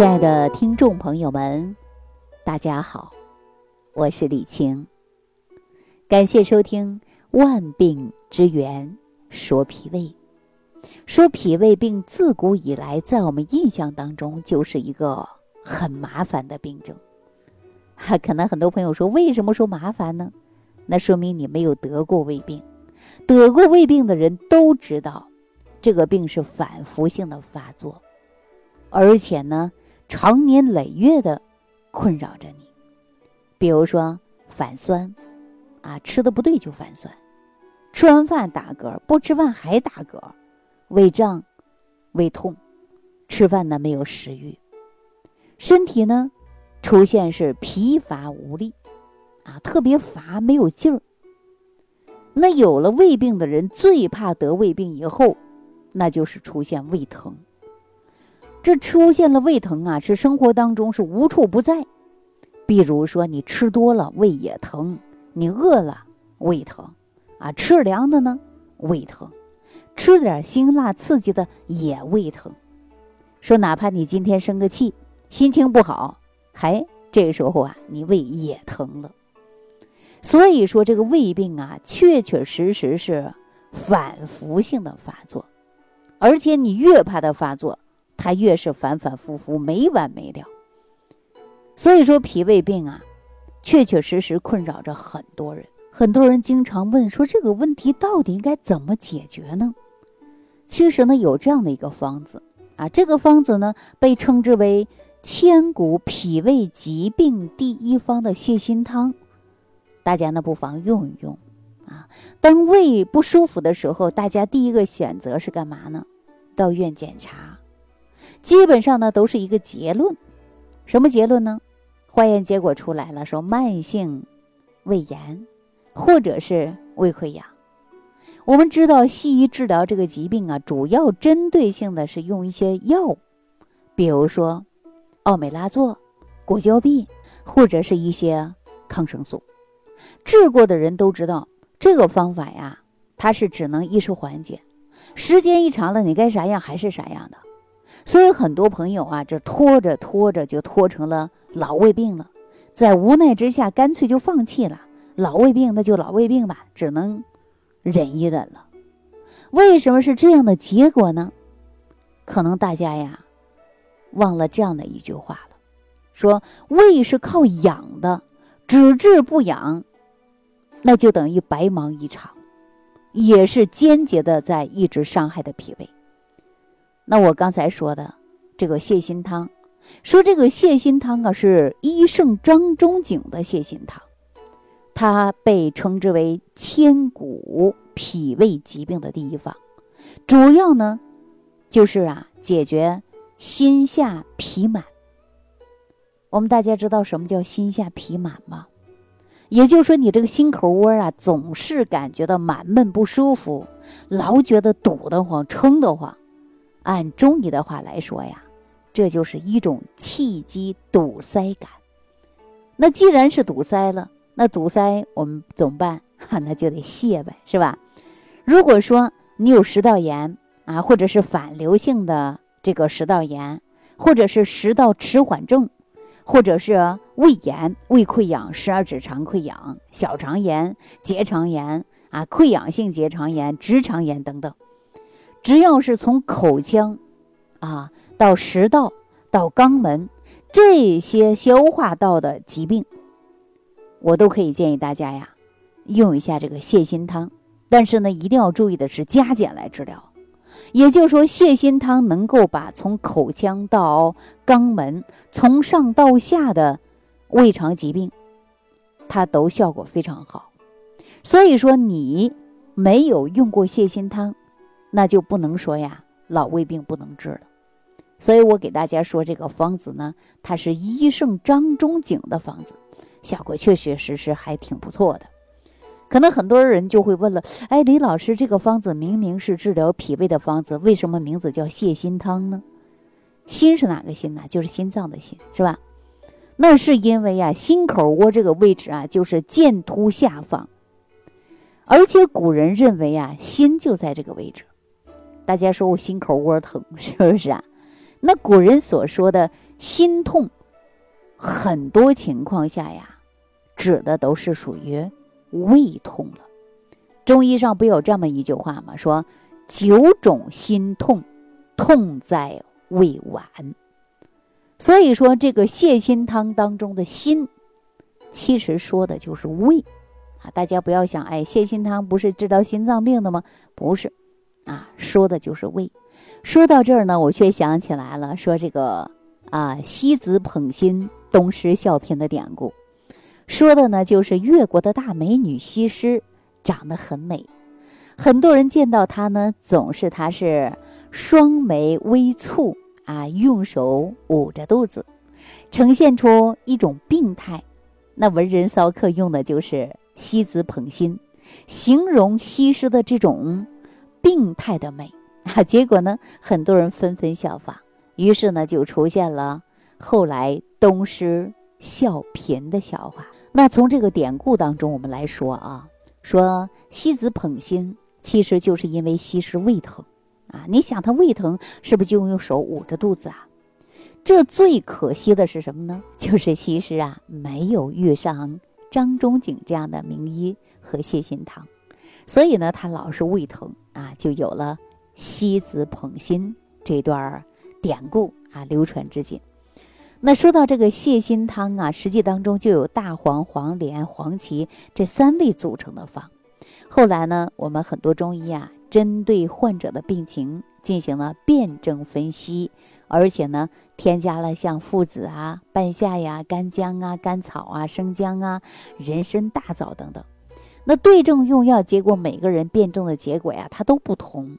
亲爱的听众朋友们，大家好，我是李晴。感谢收听《万病之源说脾胃》。说脾胃病自古以来，在我们印象当中就是一个很麻烦的病症。哈，可能很多朋友说，为什么说麻烦呢？那说明你没有得过胃病。得过胃病的人都知道，这个病是反复性的发作，而且呢。长年累月的困扰着你，比如说反酸，啊，吃的不对就反酸，吃完饭打嗝，不吃饭还打嗝，胃胀、胃痛，吃饭呢没有食欲，身体呢出现是疲乏无力，啊，特别乏没有劲儿。那有了胃病的人最怕得胃病以后，那就是出现胃疼。这出现了胃疼啊，是生活当中是无处不在。比如说，你吃多了胃也疼，你饿了胃疼，啊，吃凉的呢胃疼，吃点辛辣刺激的也胃疼。说哪怕你今天生个气，心情不好，还这时候啊，你胃也疼了。所以说，这个胃病啊，确确实实是反复性的发作，而且你越怕它发作。它越是反反复复，没完没了。所以说，脾胃病啊，确确实实困扰着很多人。很多人经常问说，这个问题到底应该怎么解决呢？其实呢，有这样的一个方子啊，这个方子呢，被称之为千古脾胃疾病第一方的泻心汤。大家呢，不妨用一用啊。当胃不舒服的时候，大家第一个选择是干嘛呢？到医院检查。基本上呢都是一个结论，什么结论呢？化验结果出来了，说慢性胃炎，或者是胃溃疡。我们知道西医治疗这个疾病啊，主要针对性的是用一些药，比如说奥美拉唑、果胶哌，或者是一些抗生素。治过的人都知道，这个方法呀，它是只能一时缓解，时间一长了，你该啥样还是啥样的。所以很多朋友啊，这拖着拖着就拖成了老胃病了，在无奈之下，干脆就放弃了。老胃病那就老胃病吧，只能忍一忍了。为什么是这样的结果呢？可能大家呀忘了这样的一句话了：说胃是靠养的，只治不养，那就等于白忙一场，也是间接的在一直伤害的脾胃。那我刚才说的这个泻心汤，说这个泻心汤啊是医圣张仲景的泻心汤，它被称之为千古脾胃疾病的第一方，主要呢就是啊解决心下痞满。我们大家知道什么叫心下痞满吗？也就是说你这个心口窝啊总是感觉到满闷不舒服，老觉得堵得慌、撑得慌。按中医的话来说呀，这就是一种气机堵塞感。那既然是堵塞了，那堵塞我们怎么办？哈，那就得泄呗，是吧？如果说你有食道炎啊，或者是反流性的这个食道炎，或者是食道迟缓症，或者是胃炎、胃溃疡、十二指肠溃疡、小肠炎、结肠炎啊、溃疡性结肠炎、直肠炎等等。只要是从口腔，啊，到食道，到肛门，这些消化道的疾病，我都可以建议大家呀，用一下这个泻心汤。但是呢，一定要注意的是加减来治疗。也就是说，泻心汤能够把从口腔到肛门，从上到下的胃肠疾病，它都效果非常好。所以说，你没有用过泻心汤。那就不能说呀，老胃病不能治了。所以我给大家说这个方子呢，它是医圣张仲景的方子，效果确确实实还挺不错的。可能很多人就会问了，哎，李老师，这个方子明明是治疗脾胃的方子，为什么名字叫泻心汤呢？心是哪个心呢？就是心脏的心，是吧？那是因为呀，心口窝这个位置啊，就是剑突下方，而且古人认为啊，心就在这个位置。大家说我心口窝疼，是不是啊？那古人所说的心痛，很多情况下呀，指的都是属于胃痛了。中医上不有这么一句话吗？说九种心痛，痛在胃脘。所以说，这个泻心汤当中的心，其实说的就是胃啊。大家不要想，哎，泻心汤不是治疗心脏病的吗？不是，啊，说的就是胃。说到这儿呢，我却想起来了，说这个。啊，西子捧心，东施效颦的典故，说的呢就是越国的大美女西施，长得很美，很多人见到她呢，总是她是双眉微蹙啊，用手捂着肚子，呈现出一种病态。那文人骚客用的就是西子捧心，形容西施的这种病态的美啊。结果呢，很多人纷纷效仿。于是呢，就出现了后来东施效颦的笑话。那从这个典故当中，我们来说啊，说西子捧心，其实就是因为西施胃疼啊。你想她胃疼，是不是就用手捂着肚子啊？这最可惜的是什么呢？就是西施啊，没有遇上张仲景这样的名医和谢心堂，所以呢，他老是胃疼啊，就有了西子捧心这段。典故啊，流传至今。那说到这个泻心汤啊，实际当中就有大黄、黄连、黄芪这三味组成的方。后来呢，我们很多中医啊，针对患者的病情进行了辩证分析，而且呢，添加了像附子啊、半夏呀、干姜啊、甘草啊、生姜啊、人参、大枣等等。那对症用药，结果每个人辩证的结果呀，它都不同，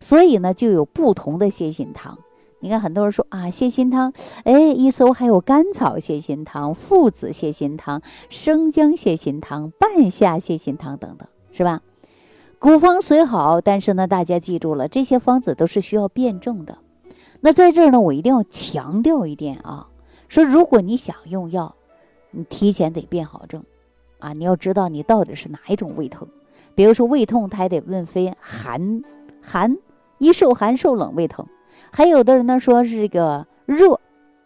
所以呢，就有不同的泻心汤。你看，很多人说啊，泻心汤，哎，一搜还有甘草泻心汤、附子泻心汤、生姜泻心汤、半夏泻心汤等等，是吧？古方虽好，但是呢，大家记住了，这些方子都是需要辩证的。那在这儿呢，我一定要强调一点啊，说如果你想用药，你提前得辨好症啊，你要知道你到底是哪一种胃疼。比如说胃痛，他还得问非寒寒，一受寒受冷胃疼。还有的人呢说是这个热，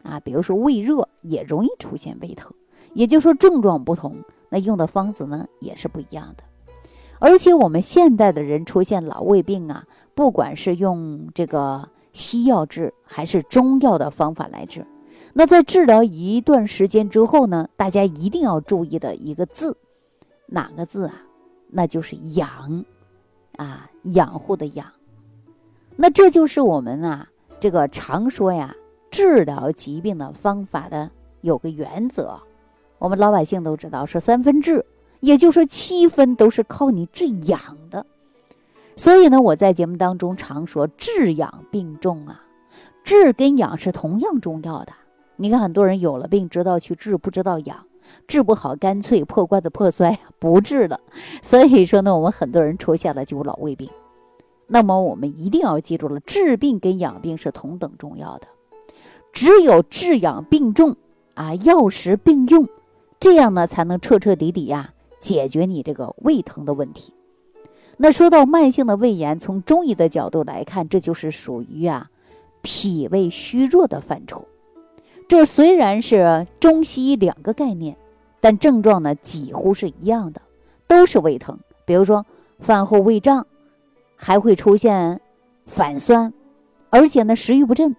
啊，比如说胃热也容易出现胃疼，也就是说症状不同，那用的方子呢也是不一样的。而且我们现代的人出现老胃病啊，不管是用这个西药治还是中药的方法来治，那在治疗一段时间之后呢，大家一定要注意的一个字，哪个字啊？那就是养，啊，养护的养。那这就是我们啊。这个常说呀，治疗疾病的方法的有个原则，我们老百姓都知道，说三分治，也就是说七分都是靠你治养的。所以呢，我在节目当中常说，治养并重啊，治跟养是同样重要的。你看，很多人有了病，知道去治，不知道养，治不好，干脆破罐子破摔，不治了。所以说呢，我们很多人出现了就老胃病。那么我们一定要记住了，治病跟养病是同等重要的。只有治养并重啊，药食并用，这样呢才能彻彻底底呀解决你这个胃疼的问题。那说到慢性的胃炎，从中医的角度来看，这就是属于啊脾胃虚弱的范畴。这虽然是中西医两个概念，但症状呢几乎是一样的，都是胃疼。比如说饭后胃胀。还会出现反酸，而且呢食欲不振。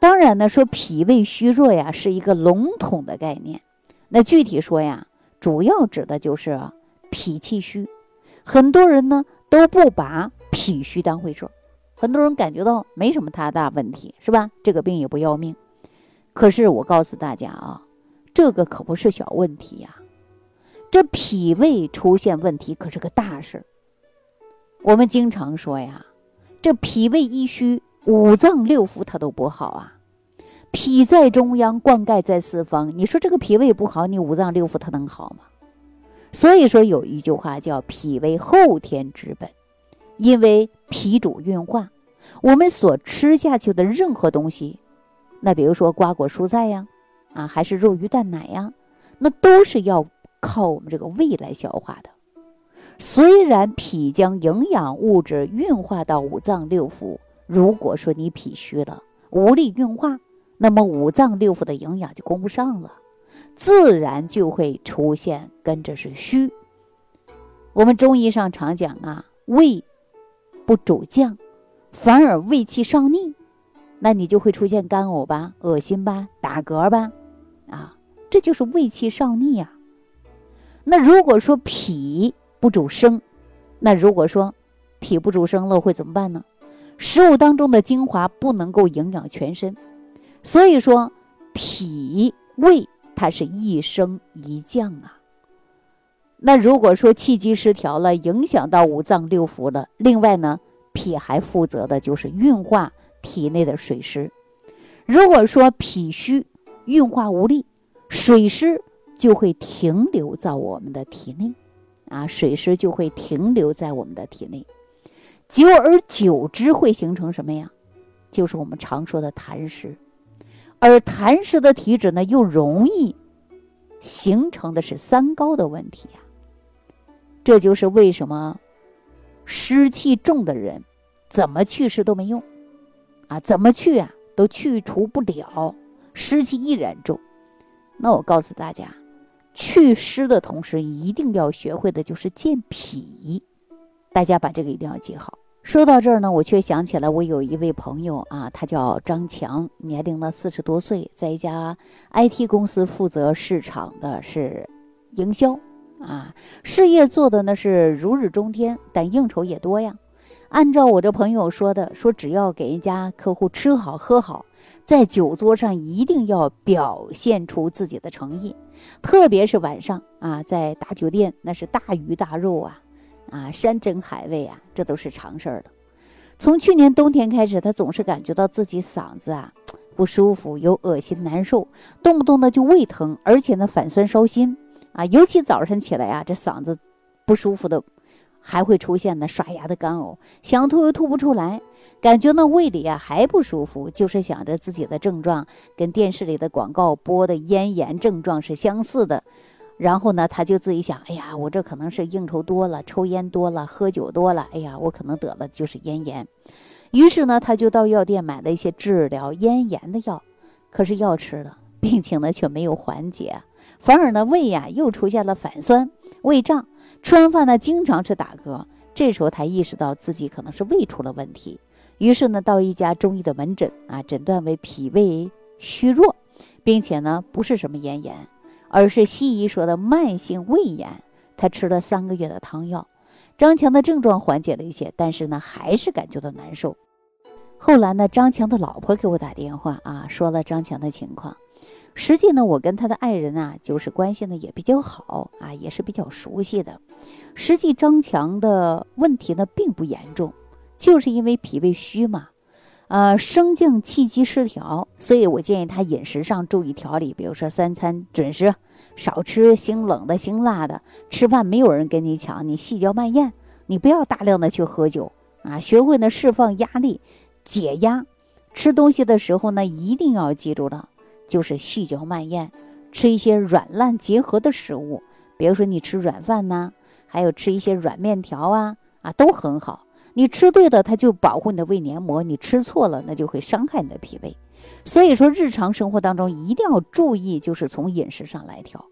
当然呢，说脾胃虚弱呀是一个笼统的概念。那具体说呀，主要指的就是脾气虚。很多人呢都不把脾虚当回事，很多人感觉到没什么太大问题，是吧？这个病也不要命。可是我告诉大家啊，这个可不是小问题呀，这脾胃出现问题可是个大事儿。我们经常说呀，这脾胃一虚，五脏六腑它都不好啊。脾在中央，灌溉在四方。你说这个脾胃不好，你五脏六腑它能好吗？所以说有一句话叫“脾为后天之本”，因为脾主运化。我们所吃下去的任何东西，那比如说瓜果蔬菜呀，啊，还是肉鱼蛋奶呀，那都是要靠我们这个胃来消化的。虽然脾将营养物质运化到五脏六腑，如果说你脾虚了，无力运化，那么五脏六腑的营养就供不上了，自然就会出现跟着是虚。我们中医上常讲啊，胃不主降，反而胃气上逆，那你就会出现干呕吧、恶心吧、打嗝吧，啊，这就是胃气上逆呀。那如果说脾不主升，那如果说脾不主升了，会怎么办呢？食物当中的精华不能够营养全身，所以说脾胃它是一升一降啊。那如果说气机失调了，影响到五脏六腑了，另外呢，脾还负责的就是运化体内的水湿。如果说脾虚，运化无力，水湿。就会停留在我们的体内，啊，水湿就会停留在我们的体内，久而久之会形成什么呀？就是我们常说的痰湿，而痰湿的体质呢，又容易形成的是三高的问题呀。这就是为什么湿气重的人怎么祛湿都没用，啊，怎么去啊都去除不了，湿气依然重。那我告诉大家。祛湿的同时，一定要学会的就是健脾。大家把这个一定要记好。说到这儿呢，我却想起来，我有一位朋友啊，他叫张强，年龄呢四十多岁，在一家 IT 公司负责市场的是营销啊，事业做的呢是如日中天，但应酬也多呀。按照我这朋友说的，说只要给人家客户吃好喝好。在酒桌上一定要表现出自己的诚意，特别是晚上啊，在大酒店那是大鱼大肉啊，啊山珍海味啊，这都是常事儿的。从去年冬天开始，他总是感觉到自己嗓子啊不舒服，有恶心难受，动不动的就胃疼，而且呢反酸烧心啊，尤其早晨起来啊，这嗓子不舒服的，还会出现呢刷牙的干呕，想吐又吐不出来。感觉那胃里啊还不舒服，就是想着自己的症状跟电视里的广告播的咽炎症状是相似的，然后呢，他就自己想，哎呀，我这可能是应酬多了，抽烟多了，喝酒多了，哎呀，我可能得了就是咽炎。于是呢，他就到药店买了一些治疗咽炎的药，可是药吃了，病情呢却没有缓解，反而呢胃呀又出现了反酸、胃胀，吃完饭呢经常是打嗝。这时候他意识到自己可能是胃出了问题。于是呢，到一家中医的门诊啊，诊断为脾胃虚弱，并且呢，不是什么咽炎，而是西医说的慢性胃炎。他吃了三个月的汤药，张强的症状缓解了一些，但是呢，还是感觉到难受。后来呢，张强的老婆给我打电话啊，说了张强的情况。实际呢，我跟他的爱人啊，就是关系呢也比较好啊，也是比较熟悉的。实际张强的问题呢，并不严重。就是因为脾胃虚嘛，呃，生降气机失调，所以我建议他饮食上注意调理，比如说三餐准时，少吃辛冷的、辛辣的，吃饭没有人跟你抢，你细嚼慢咽，你不要大量的去喝酒啊，学会呢释放压力、解压，吃东西的时候呢一定要记住的，就是细嚼慢咽，吃一些软烂结合的食物，比如说你吃软饭呐，还有吃一些软面条啊，啊都很好。你吃对的，它就保护你的胃黏膜；你吃错了，那就会伤害你的脾胃。所以说，日常生活当中一定要注意，就是从饮食上来调。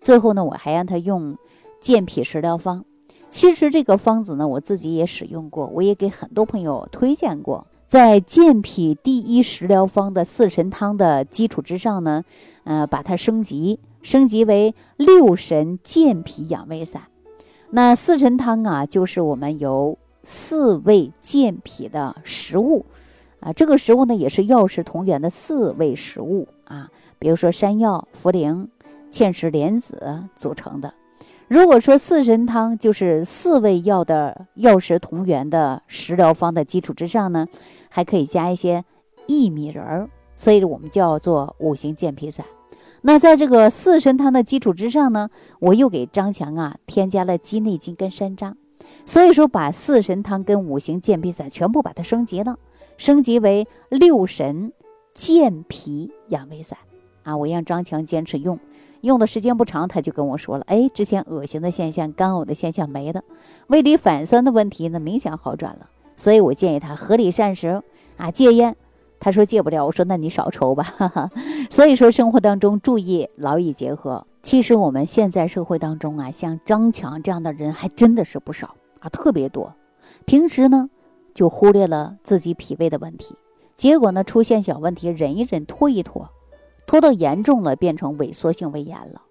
最后呢，我还让他用健脾食疗方。其实这个方子呢，我自己也使用过，我也给很多朋友推荐过。在健脾第一食疗方的四神汤的基础之上呢，呃，把它升级，升级为六神健脾养胃散。那四神汤啊，就是我们由四味健脾的食物，啊，这个食物呢也是药食同源的四味食物啊，比如说山药、茯苓、芡实、莲子组成的。如果说四神汤就是四味药的药食同源的食疗方的基础之上呢，还可以加一些薏米仁儿，所以我们叫做五行健脾散。那在这个四神汤的基础之上呢，我又给张强啊添加了鸡内金跟山楂。所以说，把四神汤跟五行健脾散全部把它升级了，升级为六神健脾养胃散啊！我让张强坚持用，用的时间不长，他就跟我说了：“哎，之前恶心的现象、干呕的现象没了，胃里反酸的问题呢明显好转了。”所以我建议他合理膳食啊，戒烟，他说戒不了，我说那你少抽吧。哈哈。所以说生活当中注意劳逸结合。其实我们现在社会当中啊，像张强这样的人还真的是不少啊，特别多。平时呢就忽略了自己脾胃的问题，结果呢出现小问题忍一忍拖一拖，拖到严重了变成萎缩性胃炎了。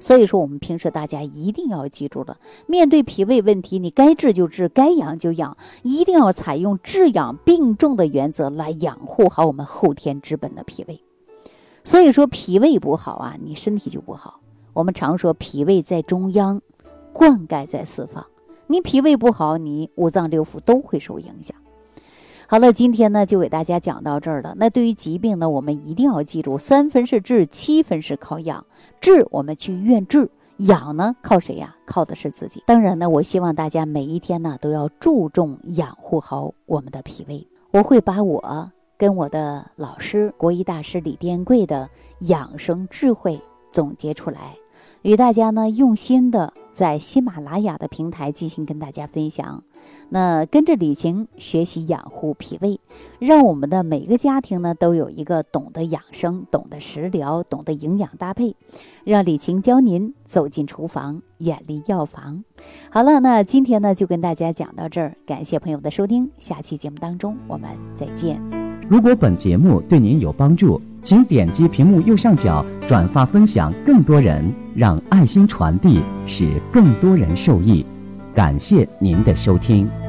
所以说，我们平时大家一定要记住了，面对脾胃问题，你该治就治，该养就养，一定要采用治养并重的原则来养护好我们后天之本的脾胃。所以说，脾胃不好啊，你身体就不好。我们常说，脾胃在中央，灌溉在四方。你脾胃不好，你五脏六腑都会受影响。好了，今天呢就给大家讲到这儿了。那对于疾病呢，我们一定要记住，三分是治，七分是靠养。治我们去医院治，养呢靠谁呀？靠的是自己。当然呢，我希望大家每一天呢都要注重养护好我们的脾胃。我会把我跟我的老师国医大师李殿贵的养生智慧总结出来，与大家呢用心的在喜马拉雅的平台进行跟大家分享。那跟着李晴学习养护脾胃，让我们的每个家庭呢都有一个懂得养生、懂得食疗、懂得营养搭配，让李晴教您走进厨房，远离药房。好了，那今天呢就跟大家讲到这儿，感谢朋友的收听，下期节目当中我们再见。如果本节目对您有帮助，请点击屏幕右上角转发分享，更多人让爱心传递，使更多人受益。感谢您的收听。